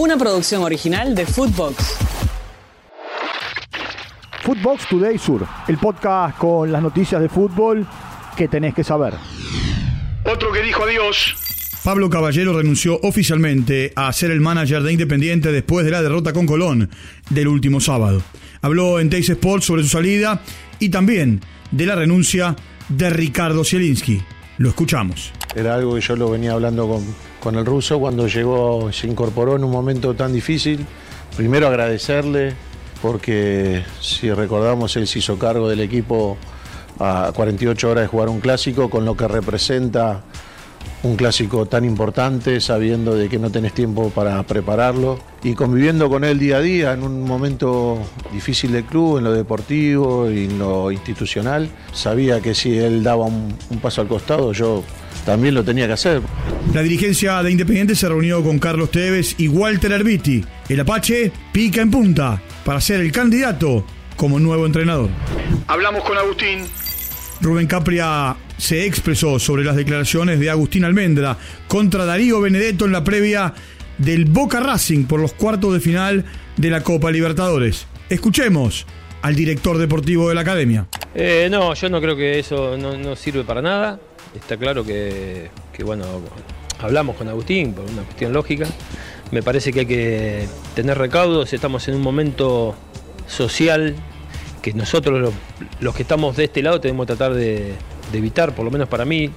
Una producción original de Footbox. Footbox Today Sur, el podcast con las noticias de fútbol que tenés que saber. Otro que dijo adiós. Pablo Caballero renunció oficialmente a ser el manager de Independiente después de la derrota con Colón del último sábado. Habló en Teis Sports sobre su salida y también de la renuncia de Ricardo Zielinski. Lo escuchamos. Era algo que yo lo venía hablando con, con el ruso cuando llegó, se incorporó en un momento tan difícil. Primero agradecerle porque si recordamos él se hizo cargo del equipo a 48 horas de jugar un clásico con lo que representa un clásico tan importante, sabiendo de que no tenés tiempo para prepararlo y conviviendo con él día a día en un momento difícil del club, en lo deportivo y en lo institucional. Sabía que si él daba un, un paso al costado, yo también lo tenía que hacer. La dirigencia de Independiente se reunió con Carlos Tevez y Walter Herbiti. El Apache pica en punta para ser el candidato como nuevo entrenador. Hablamos con Agustín. Rubén Capria se expresó sobre las declaraciones de Agustín Almendra contra Darío Benedetto en la previa del Boca Racing por los cuartos de final de la Copa Libertadores. Escuchemos al director deportivo de la academia. Eh, no, yo no creo que eso no, no sirve para nada. Está claro que, bueno, hablamos con Agustín por una cuestión lógica. Me parece que hay que tener recaudos, estamos en un momento social que nosotros los, los que estamos de este lado tenemos que tratar de, de, evitar, por lo menos para mí.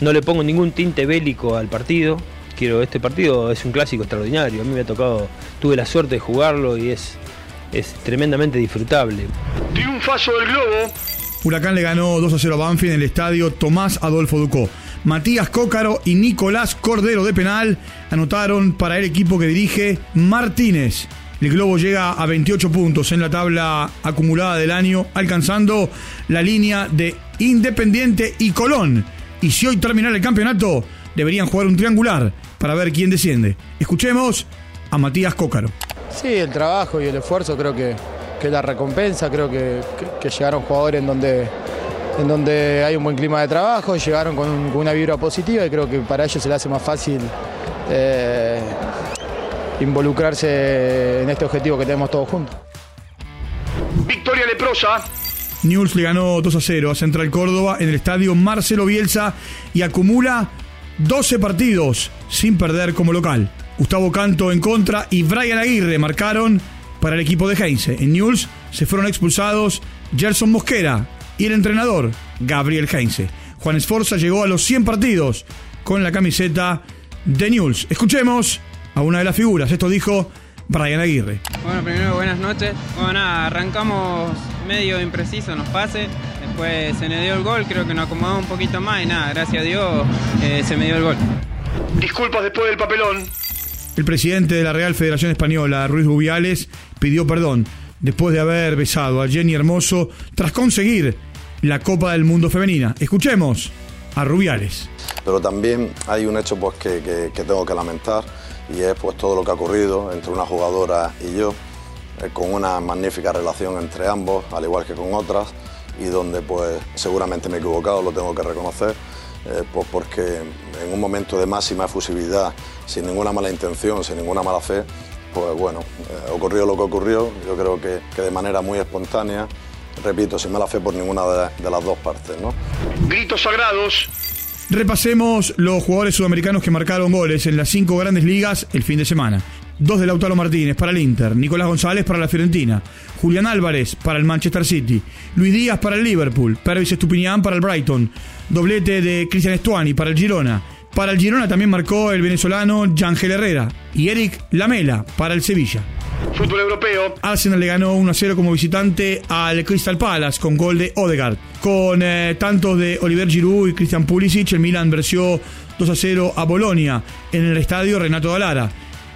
No le pongo ningún tinte bélico al partido. Quiero, este partido es un clásico extraordinario. A mí me ha tocado, tuve la suerte de jugarlo y es, es tremendamente disfrutable. Triunfazo del Globo. Huracán le ganó 2 a 0 a Banfield en el estadio Tomás Adolfo Ducó. Matías Cócaro y Nicolás Cordero de penal anotaron para el equipo que dirige Martínez. El Globo llega a 28 puntos en la tabla acumulada del año, alcanzando la línea de Independiente y Colón. Y si hoy terminara el campeonato, deberían jugar un triangular para ver quién desciende. Escuchemos a Matías Cócaro. Sí, el trabajo y el esfuerzo creo que, que la recompensa, creo que, que, que, llegaron jugadores en donde, en donde hay un buen clima de trabajo, llegaron con, con una vibra positiva y creo que para ellos se les hace más fácil eh, involucrarse en este objetivo que tenemos todos juntos. Victoria leprosa. News le ganó 2 a 0 a Central Córdoba en el estadio Marcelo Bielsa y acumula 12 partidos sin perder como local. Gustavo Canto en contra y Brian Aguirre marcaron para el equipo de Heinze. En News se fueron expulsados Gerson Mosquera y el entrenador Gabriel Heinze. Juan Esforza llegó a los 100 partidos con la camiseta de News. Escuchemos a una de las figuras. Esto dijo Brian Aguirre. Bueno, primero buenas noches. Bueno, nada, arrancamos medio impreciso nos pase. Después se me dio el gol, creo que nos acomodó un poquito más y nada, gracias a Dios eh, se me dio el gol. Disculpas después del papelón. El presidente de la Real Federación Española, Ruiz Rubiales, pidió perdón después de haber besado a Jenny Hermoso tras conseguir la Copa del Mundo Femenina. Escuchemos a Rubiales. Pero también hay un hecho pues, que, que, que tengo que lamentar y es pues, todo lo que ha ocurrido entre una jugadora y yo, con una magnífica relación entre ambos, al igual que con otras, y donde pues seguramente me he equivocado, lo tengo que reconocer, eh, pues porque en un momento de máxima efusividad, sin ninguna mala intención, sin ninguna mala fe, pues bueno, eh, ocurrió lo que ocurrió, yo creo que, que, de manera muy espontánea, repito, sin mala fe por ninguna de, de las dos partes. ¿no? Gritos sagrados. Repasemos los jugadores sudamericanos que marcaron goles en las cinco grandes ligas el fin de semana. Dos de Lautaro Martínez para el Inter, Nicolás González para la Fiorentina, Julián Álvarez para el Manchester City, Luis Díaz para el Liverpool, Pervis Estupiñán para el Brighton, doblete de Cristian Estuani para el Girona. Para el Girona también marcó el venezolano Yangel Herrera y Eric Lamela para el Sevilla. Fútbol europeo. Arsenal le ganó 1 0 como visitante al Crystal Palace con gol de Odegaard. Con eh, tantos de Oliver Giroud y Christian Pulisic, el Milan venció 2 0 a Bolonia en el estadio Renato Dalara.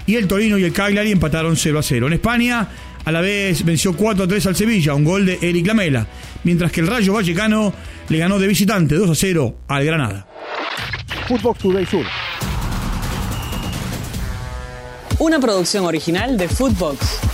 Y el Torino y el Cagliari empataron 0 0. En España, a la vez venció 4 3 al Sevilla, un gol de Eric Lamela. Mientras que el Rayo Vallecano le ganó de visitante 2 0 al Granada. Footbox Today Sur. Una producción original de Footbox.